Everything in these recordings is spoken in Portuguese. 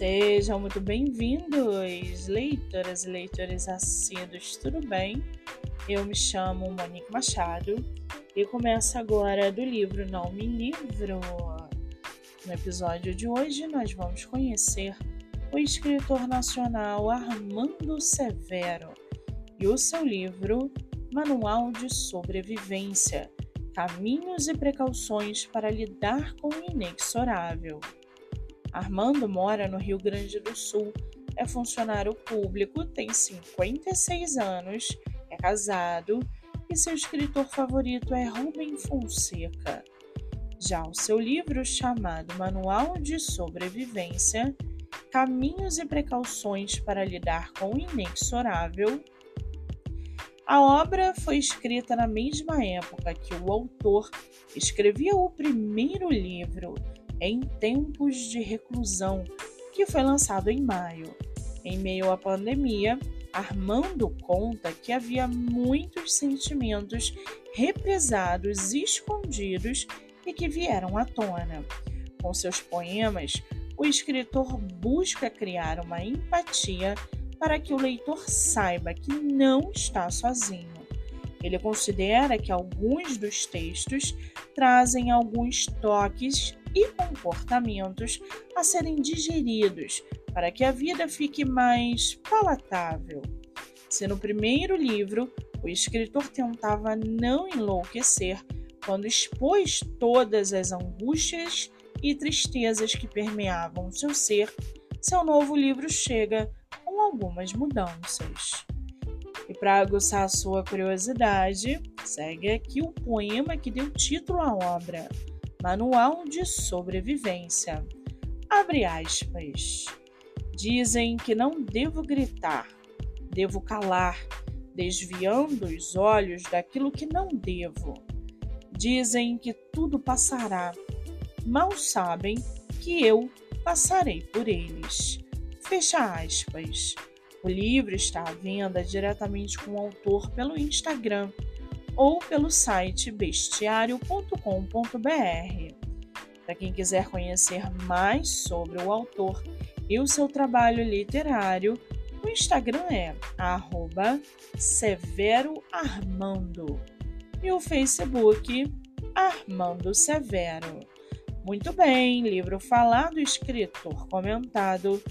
Sejam muito bem-vindos, leitoras e leitores assíduos, tudo bem? Eu me chamo Monique Machado e começo agora do livro Não Me Livro. No episódio de hoje, nós vamos conhecer o escritor nacional Armando Severo e o seu livro Manual de Sobrevivência Caminhos e Precauções para Lidar com o Inexorável. Armando mora no Rio Grande do Sul, é funcionário público, tem 56 anos, é casado e seu escritor favorito é Rubem Fonseca. Já o seu livro, chamado Manual de Sobrevivência Caminhos e Precauções para Lidar com o Inexorável, a obra foi escrita na mesma época que o autor escrevia o primeiro livro em tempos de reclusão, que foi lançado em maio. Em meio à pandemia, Armando conta que havia muitos sentimentos represados escondidos e que vieram à tona. Com seus poemas, o escritor busca criar uma empatia para que o leitor saiba que não está sozinho. Ele considera que alguns dos textos trazem alguns toques e comportamentos a serem digeridos para que a vida fique mais palatável. Se no primeiro livro o escritor tentava não enlouquecer quando expôs todas as angústias e tristezas que permeavam seu ser, seu novo livro chega com algumas mudanças. E para aguçar a sua curiosidade, segue aqui o poema que deu título à obra, Manual de Sobrevivência. Abre aspas. Dizem que não devo gritar, devo calar, desviando os olhos daquilo que não devo. Dizem que tudo passará, mal sabem que eu passarei por eles. Fecha aspas. O livro está à venda diretamente com o autor pelo Instagram ou pelo site bestiário.com.br. Para quem quiser conhecer mais sobre o autor e o seu trabalho literário, o Instagram é severoarmando e o Facebook Armando Severo. Muito bem, livro falado, escritor comentado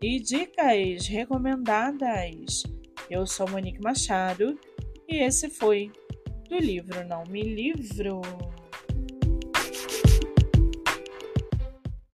e dicas recomendadas. Eu sou Monique Machado e esse foi do livro Não Me Livro.